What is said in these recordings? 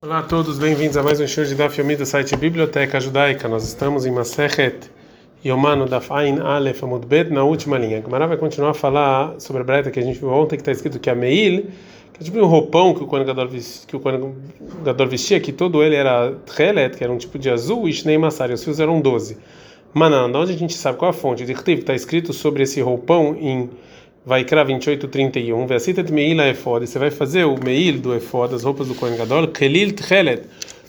Olá a todos, bem-vindos a mais um show de Daf Yomi do site Biblioteca Judaica. Nós estamos em Masechet Yomano Daf Ain Aleph Amud Bet, na última linha. Gamara vai continuar a falar sobre a breta que a gente viu ontem, que está escrito que a Meil, que é tipo um roupão que o Kohen Gadol, que vestia, que todo ele era Tchelet, que era um tipo de azul, e Shnei Massari, os fios eram 12. Manan, onde a gente sabe qual a fonte? De está escrito sobre esse roupão em vai Vaikra 28:31, Vesitat Meila Efod, você vai fazer o Meil do Efod, as roupas do Kohen Gadol, Kelil Tchelet,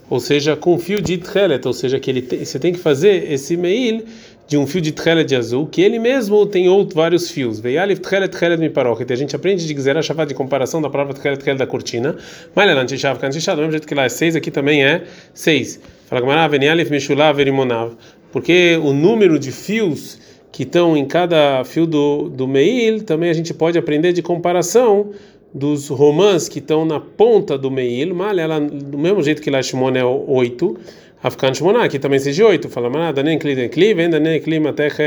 ou seja, com fio de Tchelet, ou seja, que ele te, você tem que fazer esse Meil de um fio de Tchelet de azul, que ele mesmo tem outros vários fios. Veialif Tchelet Tchelet Miparochet, a gente aprende de dizer a chave de comparação da palavra Tchelet Tchelet da cortina, mas lá Shav Kantishav, do mesmo jeito que lá é 6, aqui também é 6. Fala Gamara, Venialif Mishulav Verimonav, porque o número de fios que estão em cada fio do, do Meil, também a gente pode aprender de comparação dos romãs que estão na ponta do Meil, mal ela do mesmo jeito que lá Shimon é 8, Afkan Shimon aqui também seja 8, fala, mas nem kli kli, venda nem kli matech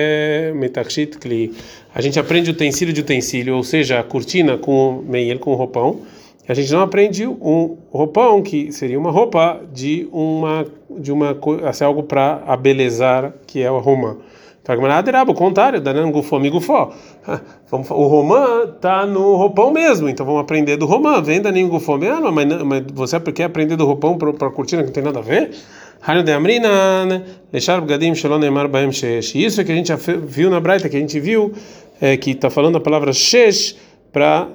metachit kli. A gente aprende utensílio de utensílio, ou seja, a cortina com Meil com roupão. A gente não aprende um roupão que seria uma roupa de uma de uma assim, algo para abelezar, que é o romã. O contrário, danando gufo amigufó. O romã está no roupão mesmo, então vamos aprender do romã. Venda nem gufo ah, mas, mas você quer aprender do roupão para a cortina que não tem nada a ver? Isso é que a gente viu na Braita, que a gente viu é, que está falando a palavra shesh para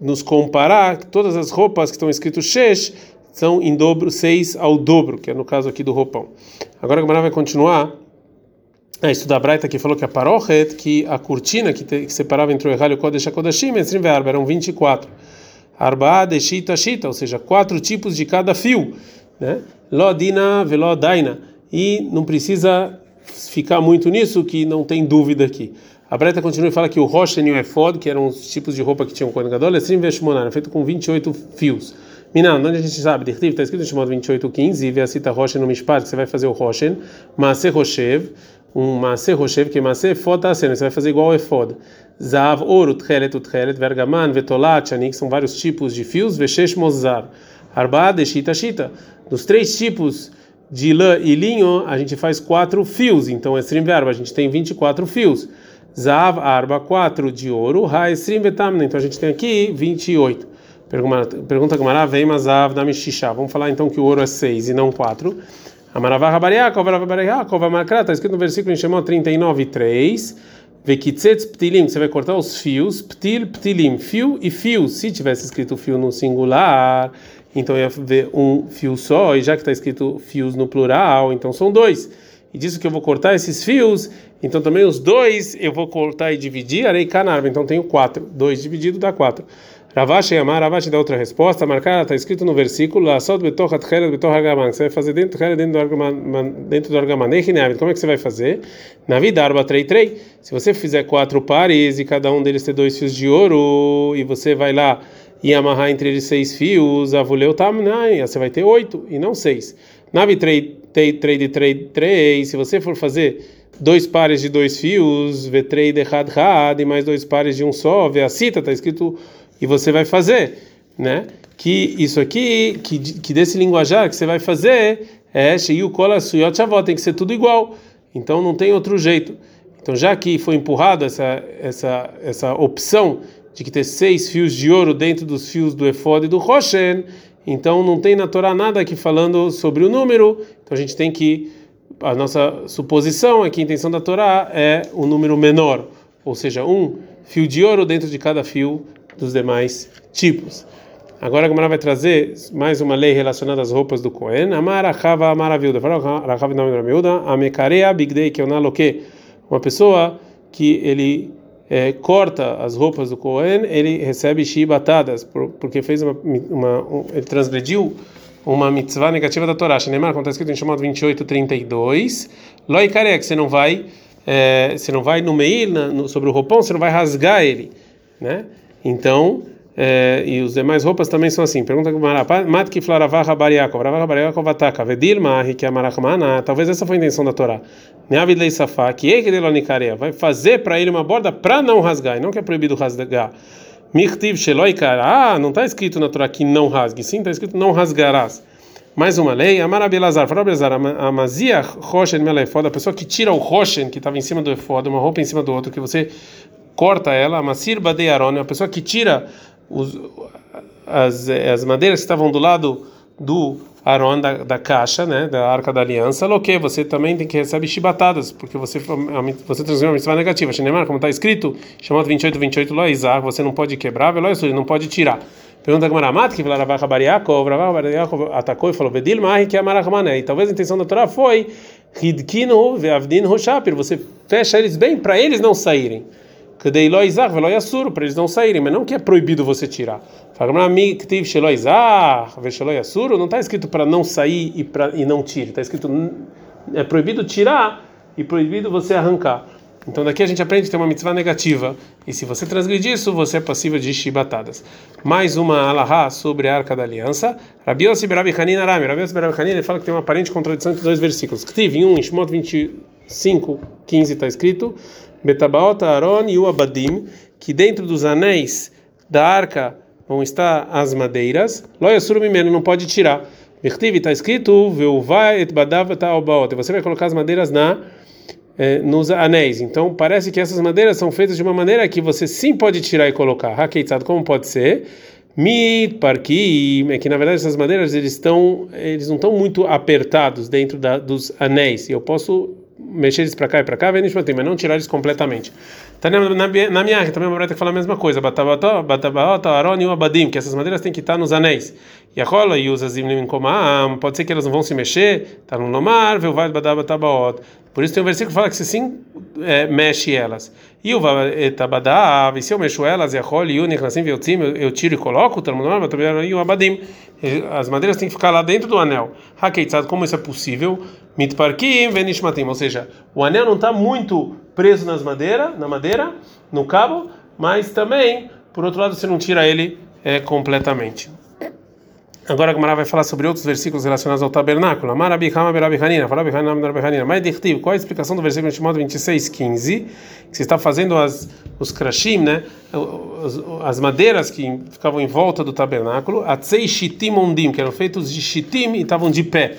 nos comparar todas as roupas que estão escritas shesh são em dobro, seis ao dobro, que é no caso aqui do roupão. Agora a Gamara vai continuar é, isso da Braita que falou que a parochet, que a cortina que, te, que separava entre o Erral e o Kodesh HaKodashim, eram 24. Arba, Deshita, Shita, ou seja, quatro tipos de cada fio. Né? Lodina, Velodaina. E não precisa ficar muito nisso, que não tem dúvida aqui. A Breta continua e fala que o Roshen e o Efod, que eram os tipos de roupa que tinham Kohen Gadol, é feito com 28 fios. Minan, onde a gente sabe? Está escrito em chamado 28.15, e vê a cita Roshen no Mishpat, que você vai fazer o Roshen, Maase Roshev, um Maase Roshev, que é Maase Fod você vai fazer igual ao Efod. Zav, ouro, tchelet, tchelet, vergaman, vetolat, que são vários tipos de fios, veshesh mozar. Arba, deshita, shita. Dos três tipos de lã e linho, a gente faz quatro fios, então Esrim Verba, a gente tem 24 fios. Zav, arba, quatro de ouro, ha, Esrim Vetamna, então a gente tem aqui 28. Pergunta Gamara, vem Mazav da Mishisha. Vamos falar então que o ouro é 6 e não 4. Amaravá Rabariakov, Rabariakov, Amakra, está escrito no versículo em Shemot 39, 3. Vekitzetz ptilim, você vai cortar os fios, ptil, ptilim, fio e fio. Se tivesse escrito fio no singular, então ia ver um fio só, e já que está escrito fios no plural, então são dois. E disso que eu vou cortar esses fios, então também os dois eu vou cortar e dividir, arei canarva, então tenho quatro. Dois dividido dá quatro. Ravashi Amar, Ravashi dá outra resposta, marcada, está escrito no versículo, lá só betorra tchelet betorra gaman, você vai fazer dentro dentro do argaman, dentro do argaman, como é que você vai fazer? Na vida arba trei trei, se você fizer quatro pares e cada um deles ter dois fios de ouro e você vai lá e amarrar entre eles seis fios, avuleu tamnai, você vai ter oito e não seis. Navi trei trei de trei se você for fazer dois pares de dois fios, vetrei de had had e mais dois pares de um só, vê a cita, está escrito e você vai fazer, né? Que isso aqui, que, que desse linguajar que você vai fazer é o cola suyot shavot, tem que ser tudo igual. Então não tem outro jeito. Então já que foi empurrada essa essa essa opção de que ter seis fios de ouro dentro dos fios do efod e do roshen, então não tem na Torá nada aqui falando sobre o número. Então a gente tem que a nossa suposição é que a intenção da Torá é o um número menor, ou seja, um fio de ouro dentro de cada fio dos demais tipos. Agora a Gemara vai trazer mais uma lei relacionada às roupas do Cohen. Amar achava amar aviuda. Rachav nome. Amekarea bigdei que é Uma pessoa que ele é, corta as roupas do Cohen, ele recebe chibatadas, porque fez uma, uma um, ele transgrediu uma mitzvah negativa da Torá. Neymar, como está escrito em chamado 28, 32. Loi que você não vai, é, você não vai no meio sobre o roupão, você não vai rasgar ele, né? Então, é, e os demais roupas também são assim. Pergunta com Mat que flaravarra bariakov, ravaha bariakov ataka, vedir mahi que amarachmana. Talvez essa foi a intenção da Torá. Neavid lei safá, que é que vai fazer para ele uma borda para não rasgar, e não que é proibido rasgar. Mirtiv sheloi ah, não está escrito na Torá que não rasgue, sim, está escrito não rasgarás. Mais uma lei, Amar Abelazar, Farol Abelazar, Amazia Roshen Melefod, a pessoa que tira o Roshen que estava em cima do efod, uma roupa em cima do outro, que você corta ela, Amasir Badei Aron, a pessoa que tira os, as, as madeiras que estavam do lado do Aron da, da caixa, né, da arca da aliança, o que você também tem que receber chibatadas, porque você você transforma uma mitzvah negativa. Shinemar, como está escrito, chamado 28, 28, Lo Isaac, você não pode quebrar, Velo não pode tirar. Pergunta que Maramat, que Ravacha Bariakov, Ravacha Bariakov atacou e falou, Vedil Mahi, que é Marachmané. E talvez a intenção da Torá foi, Hidkinu Veavdin Roshapir, você fecha eles bem para eles não saírem. Para eles não saírem, mas não que é proibido você tirar. Não está escrito para não sair e, pra, e não tire. Está escrito é proibido tirar e proibido você arrancar. Então daqui a gente aprende que tem uma mitzvah negativa. E se você transgredir isso, você é passível de chibatadas. Mais uma alahá sobre a Arca da Aliança. Rabi Yossi Berabi Hanin Arami. Rabi Yossi Berabi Hanin, ele fala que tem uma aparente contradição entre dois versículos. Que teve um em Shemot 25, 15 está escrito. Betabaot Aaron e o Abadim. Que dentro dos anéis da Arca vão estar as madeiras. Loia surumimeno, não pode tirar. Virtiv está escrito, Você vai colocar as madeiras na eh, nos anéis. Então parece que essas madeiras são feitas de uma maneira que você sim pode tirar e colocar. Hakeitzad, como pode ser? Mit parki, é que na verdade essas madeiras eles estão, eles não estão muito apertados dentro da, dos anéis. Eu posso mexer eles para cá e para cá, mas não tirar eles completamente. Tá na, na, na minha também uma que fala a mesma coisa. Batabaota, Aron e o Abadim, que essas madeiras têm que estar nos anéis. E a rola e os azimlim komam, pode ser que elas não vão se mexer, tá no nomar, veu vai badabatabaot. Por isso tem um versículo que fala que você sim é, mexe elas. E o vaetabadav, e se eu mexo elas, e a rola e o veltzim, eu tiro e coloco, tá no nomar, e o abadim. As madeiras têm que ficar lá dentro do anel. Hakeitzad, como isso é possível? Mitparkim venishmatim, ou seja, o anel não está muito preso nas madeira, na madeira, no cabo, mas também, por outro lado, você não tira ele é, completamente. Agora a Gamara vai falar sobre outros versículos relacionados ao tabernáculo. Mas Dirtiv, qual a explicação do versículo chamado 26, 15? Que você está fazendo as, os krashim, né? As, as, madeiras que ficavam em volta do tabernáculo, Atzei Shitim Ondim, que eram feitos de Shitim e estavam de pé.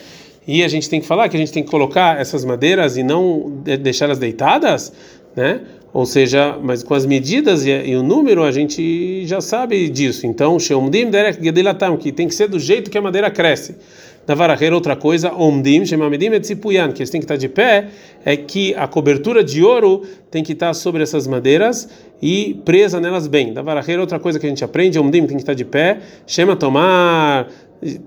E a gente tem que falar que a gente tem que colocar essas madeiras e não deixá-las deitadas, né? Ou seja, mas com as medidas e, e, o número a gente já sabe disso. Então, que tem que ser do jeito que a madeira cresce. Na vararreira, outra coisa, Omdim, Shemamedim Etzipuyan, que eles têm que estar de pé, é que a cobertura de ouro tem que estar sobre essas madeiras e presa nelas bem. Da vararreira, outra coisa que a gente aprende, Omdim tem que estar de pé, Shema Tomar,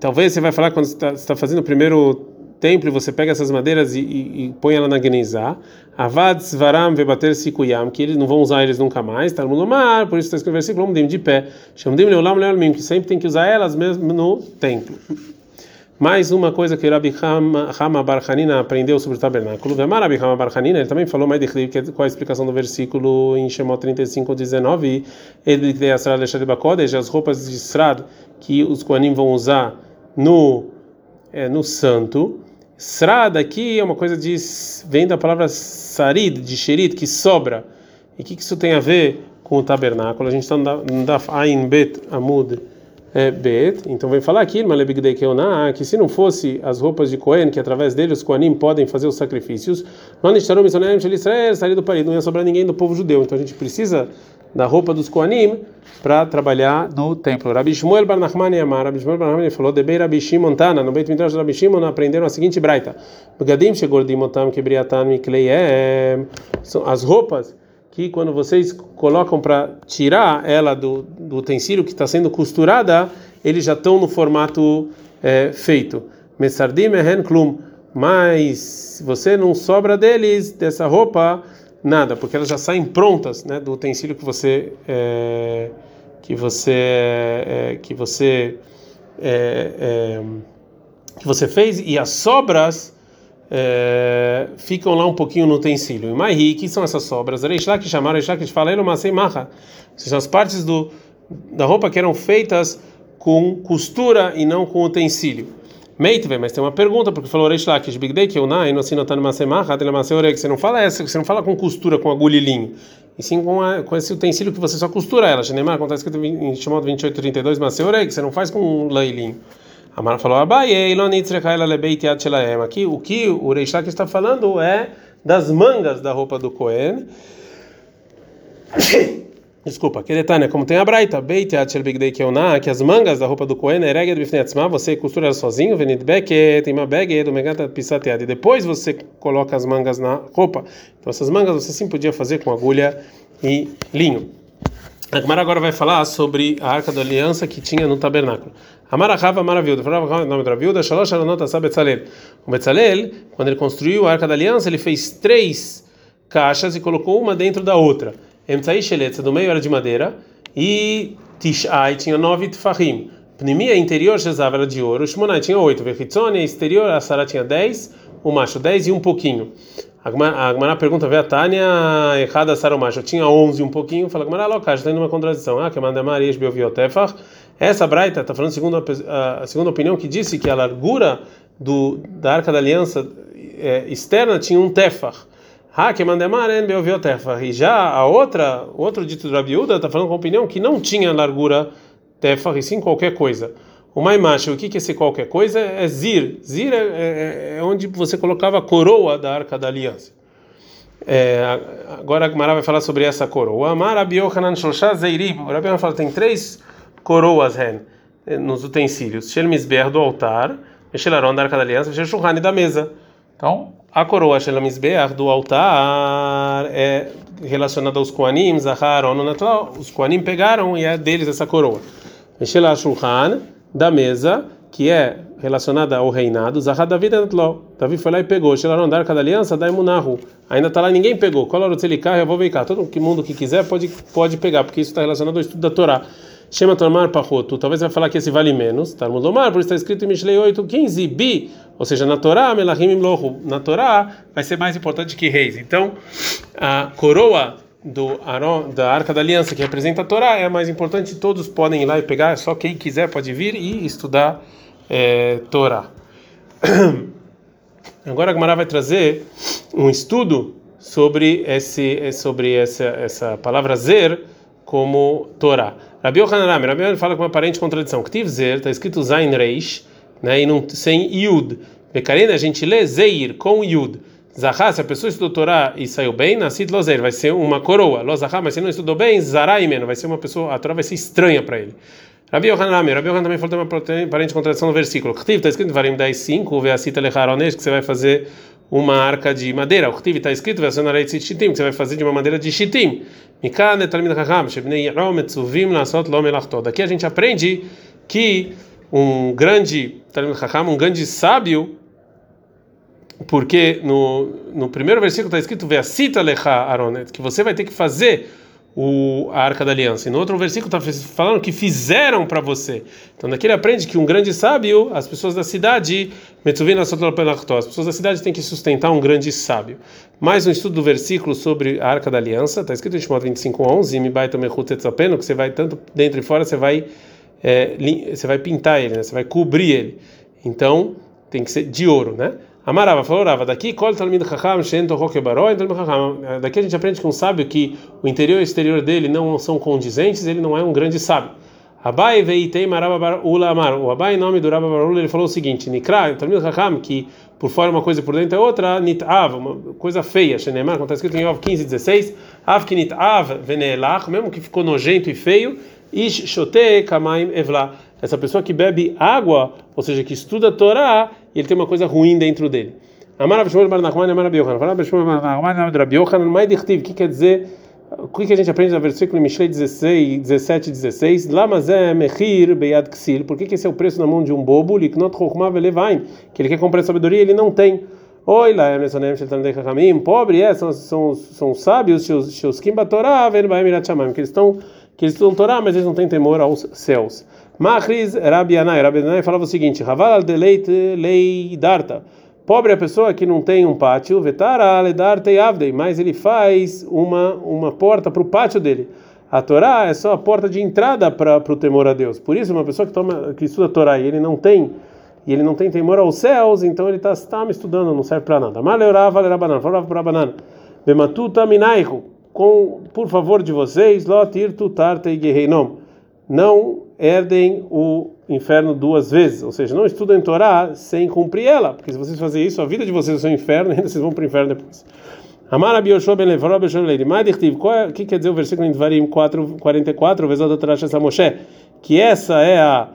talvez você vai falar quando você está tá fazendo o primeiro templo, você pega essas madeiras e, e, e põe ela na Genizá. Avad Svaram Vebater Sikuyam, que eles não vão usar eles nunca mais, tá no mar, por isso está escrito no versículo, de pé. Chamdim Leolam Leolamim, que sempre tem que usar elas mesmo no templo. Mais uma coisa que Rabi Hama Barhanina aprendeu sobre o tabernáculo. Vemar Rabi Hama Barhanina, ele também falou mais de que é qual a explicação do versículo em Shemot 35, 19. Ele tem as roupas de estrado que os Koanim vão usar no, é, no santo. Srad aqui é uma coisa de vem da palavra sarid, de sherit, que sobra. E o que, que isso tem a ver com o tabernáculo? A gente está no Daf Ain Bet Amud é, Bet. Então vem falar aqui, que se não fosse as roupas de Cohen, que através dele os Koanim podem fazer os sacrifícios, não não ia sobrar ninguém do povo judeu. Então a gente precisa da roupa dos Koanim para trabalhar no templo. Rabi Shmuel Bar Nachman Yamar, Rabi Shmuel Bar Nachman falou, Debei Rabi Shimon Tana, no Beit Midrash Rabi Shimon aprenderam a seguinte braita, Begadim Shegordim Otam Mikleiem, são as roupas que quando vocês colocam para tirar ela do, do utensílio que está sendo costurada, eles já estão no formato é, feito. Mesardim Ehen Klum, mas você não sobra deles, dessa roupa, nada, porque elas já saem prontas, né, do utensílio que você é, que você é, que você é, é que você fez e as sobras é, ficam lá um pouquinho no utensílio. E mais que são essas sobras? Reishlá que chamaram Reishlá que falaram Masei Maha. São as partes do da roupa que eram feitas com costura e não com utensílio. Meitve, mas tem uma pergunta, porque falou Reish Lakish, Bigdei, que eu não, não assino tá numa semana, você não fala essa, você não fala com costura, com agulha e sim com, a, com esse utensílio que você só costura ela. Neymar, acontece que em chamado 2832, Maseoreg, você não faz com lã. Amar falou, Aqui, o que o Reish Lakish está falando é das mangas da roupa do Cohen. Desculpa, né? como tem a Braita, Beit Keoná, que as mangas da roupa do Cohen é você costura sozinho, e depois você coloca as mangas na roupa. Então essas mangas você sim podia fazer com agulha e linho. A Gemara agora vai falar sobre a arca da aliança que tinha no tabernáculo. Amarachava maravilhoso. Falava o nome da viúva, Shalosh Aranota Sa Betzalel. O Betzalel, quando ele construiu a arca da aliança, ele fez três caixas e colocou uma dentro da outra. Emtsai Sheletza, do meio era de madeira, e Tishai tinha nove Tfahim. Pnimia interior, Shezava era de ouro, Shmonai tinha oito, Vechitzone, exterior, a Sara tinha dez, o macho dez e um pouquinho. A Gmará pergunta, vê a Tânia, errada Sara o macho, tinha onze e um pouquinho, fala Gmará, local, está indo uma contradição. Ah, que manda Maria, Beoviotefach. Essa Braita está falando segundo a, a, segunda opinião que disse que a largura do, da Arca da Aliança é, externa tinha um Tefach. E já a outra, outro dito do Rabiúda está falando com a opinião que não tinha largura tefar, e sim qualquer coisa. O maimacho, o que que é esse qualquer coisa? É zir. Zir é, é, é, onde você colocava a coroa da Arca da Aliança. É, agora a Gemara vai falar sobre essa coroa. Amar Abiohanan Shoshá Zeirim. O Rabi fala tem três coroas ren, nos utensílios. Shel do altar, Shel da Arca da Aliança, Shel da mesa. Então, a coroa Shelamizbeach do altar é relacionada aos Koanim, Zahar, natural. Os Koanim pegaram e é deles essa coroa. Shulchan, da mesa, que é relacionada ao reinado, Zahar David Natlo. Davi foi lá e pegou. Shelaron da arca da aliança, da Emunahu. Ainda está lá, ninguém pegou. Kolorotzelikah, eu vou ver cá. Todo mundo que quiser pode, pode pegar, porque isso está relacionado ao estudo da Torá. Shema Tomar Pachotu, talvez vai falar que esse vale menos, Talmud Lomar, por isso está escrito em Mishlei 8, 15, Bi, ou seja, na Torá, Melahim Imlohu, na Torá vai ser mais importante que reis. Então, a coroa do Aron, da Arca da Aliança, que representa a Torá, é a mais importante, todos podem ir lá e pegar, só quem quiser pode vir e estudar é, Torá. Agora a Gemara vai trazer um estudo sobre, esse, sobre essa, essa palavra zer como Torá. Rabi Yohanan Rabi Yohanan fala com uma aparente contradição. Ktiv Zer, está escrito Zain Reish, né, e não, sem Yud. Bekarina, a gente lê Zeir com Yud. Zahá, se a pessoa estudou Torá e saiu bem, Nascid Lozer, vai ser uma coroa. Lozahá, mas se não estudou bem, Zaraimen, vai ser uma pessoa, a Torá vai ser estranha para ele. Rabi Yohanan Rabi Yohanan também falou uma aparente contradição no versículo. Ktiv, está escrito Varim 10, 5, Veacita Lecharonesh, que você vai fazer uma arca de madeira. O Ktiv está escrito, que você vai fazer de uma madeira de chitim. Daqui a gente aprende que um grande um grande sábio, porque no, no primeiro versículo está escrito que você vai ter que fazer o, a arca da aliança. E no outro versículo está falando que fizeram para você. Então daqui ele aprende que um grande sábio, as pessoas da cidade, as pessoas da cidade têm que sustentar um grande sábio. Mais um estudo do versículo sobre a arca da aliança, está escrito em Shimon 25:11, que você vai tanto dentro e fora, você vai é, você vai pintar ele, né? você vai cobrir ele. Então tem que ser de ouro, né? Amarava, falou Rava, daqui kol talmid chacham shen tochok baró, daqui a gente aprende com um sábio que o interior e o exterior dele não são condizentes, ele não é um grande sábio. Abai veitei maraba ula amar. O Abai, em nome do Rabba Barula, ele falou o seguinte: Nikra, talmid chacham, que por fora uma coisa por dentro é outra, nitav, uma coisa feia, shenemar, como está escrito em Yov 15, 16, av que nitav venelach, mesmo que ficou nojento e feio, ish shote kamaim evla essa pessoa que bebe água, ou seja, que estuda a Torá, ele tem uma coisa ruim dentro dele. O que quer dizer? O que a gente aprende no versículo Mishlei 16, 17 e 16? Lamazé mechir beyad ksil. Por que esse é o preço na mão de um bobo? Que ele quer comprar sabedoria e ele não tem. Oi, lá. Pobre é, são, são, são sábios, seus kimba Torá, ven baem mirat shamayim. Que eles estão que eles Torá, mas eles não têm temor aos céus. Machris Rabi Anai, Rabi Anai falava o seguinte: Raval lei darta. Pobre a pessoa que não tem um pátio, vetara ledarte avdei, mas ele faz uma uma porta para o pátio dele. A Torá é só a porta de entrada para o temor a Deus. Por isso, uma pessoa que toma que estuda a Torá e ele não tem e ele não tem temor aos céus, então ele está tá me estudando, não serve para nada. Maleorava lerabanan, falava para banana. Bematuta minaihu, com por favor de vocês, lotir tutarte guerreinom. Não herdem o inferno duas vezes, ou seja, não estudem Torá sem cumprir ela, porque se vocês fazerem isso, a vida de vocês é um inferno e ainda vocês vão para o inferno depois. Amar Abi ben Levoró ben Sholei. O que quer dizer o versículo em Dvarim 4, 44, vezes da Torá Shessa Moshe? Que essa é a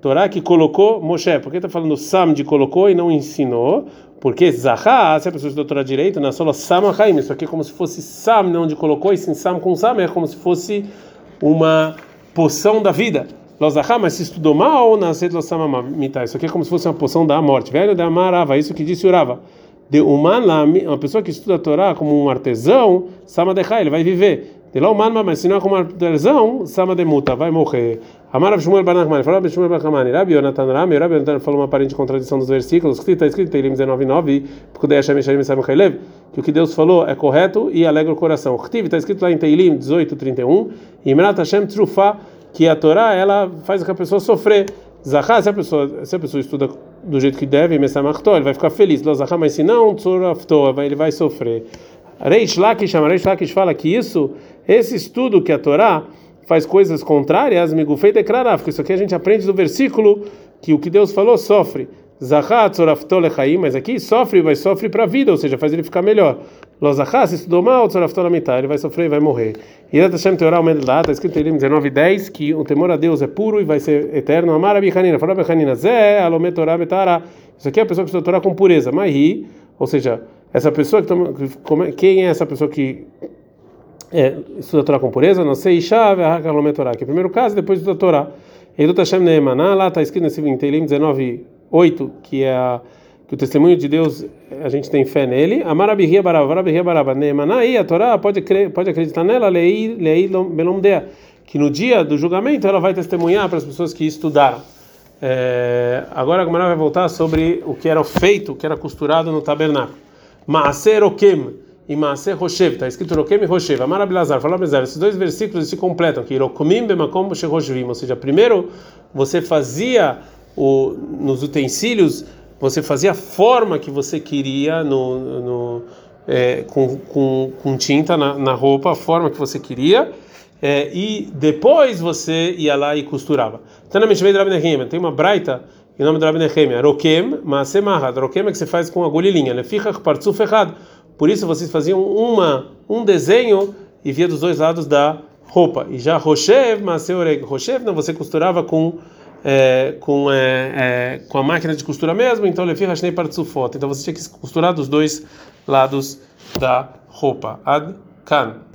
Torá que colocou Moshe. Por que está falando Sam de colocou e não ensinou? Porque Zahá, se a pessoa estudou Torá direito, na sola Sam Haim. Isso aqui é como se fosse Sam, não onde colocou, e sim Sam com Sam, é como se fosse uma poção da vida. Lozahá, mas se estudou mal, nasceu Losamamita. Isso aqui é como se fosse uma poção da morte. Velho da Amarava, isso que disse Urava de uma uma pessoa que estuda a Torá como um artesão, sama de ele vai viver. De lá uma mas se não é um artesão, sama de muta, vai morrer. Amar Shmuel bar Nachman, falou Rav Shmuel bar Nachman, Rabi Yonatan Rami, Rabi Yonatan falou uma aparente contradição dos versículos, que está escrito em Teilim 19:9, porque Hashem Hashem Sam Khalev, que o que Deus falou é correto e alegra o coração. Está escrito lá em Teilim 18:31, Imrat Hashem Trufa, que a Torá ela faz com a pessoa sofrer. Zahá, se a pessoa, se a pessoa estuda do jeito que deve, ele vai ficar feliz. Zahá, mas se não, ele vai sofrer. Reish Lakish, Reish Lakish fala que isso, esse estudo que a Torá faz coisas contrárias, Migufei declarar, porque isso aqui a gente aprende do versículo que o que Deus falou sofre. Zahá, mas aqui sofre, vai sofrer para a vida, ou seja, faz ele ficar melhor. Lozahá, se estudou mal, mitad, ele vai sofrer e vai morrer. Irat Hashem Teorah Omedelá, está escrito em 19 10 que o temor a Deus é puro e vai ser eterno. Amar Abichanina, fala Abichanina, Zé, Torah Betara. Isso aqui é a pessoa que estuda Torá com pureza. Mahi, ou seja, essa pessoa que toma, quem é essa pessoa que é, estuda Torá com pureza? Não sei, Isha, Alomet Torah, que é o primeiro caso, depois estuda Torá. Edut Hashem Neemaná, lá está escrito nesse em Teilim 19 8, que é a que o testemunho de Deus a gente tem fé nele. Amar abirria barava, barabirria barava, neemanaí, a Torá pode crer, pode acreditar nela, lei, lei belomdea, que no dia do julgamento ela vai testemunhar para as pessoas que estudaram. É, agora a Gomara vai voltar sobre o que era feito, o que era costurado no tabernáculo. Maaser okem e Maaser Roshev, está escrito Rokem e Roshev. Amar Abilazar, fala Abilazar, esses dois versículos se completam, que Rokomim bemakom sheroshvim, ou seja, primeiro você fazia o, nos utensílios você fazia a forma que você queria no, no é, com, com, com, tinta na, na, roupa, a forma que você queria, é, e depois você ia lá e costurava. Tem uma braita em nome do Rabi Nehemia, Rokem, Maasemahat. Rokem é que você faz com agulha e linha, Lefichach Partzuf. Por isso vocês faziam uma, um desenho e via dos dois lados da roupa. E já Roshev, Maaseoreg. Roshev, não, você costurava com é, com, é, é, com a máquina de costura mesmo, então Lefi Hashnei foto. Então você tinha que costurar dos dois lados da roupa. Ad Kan.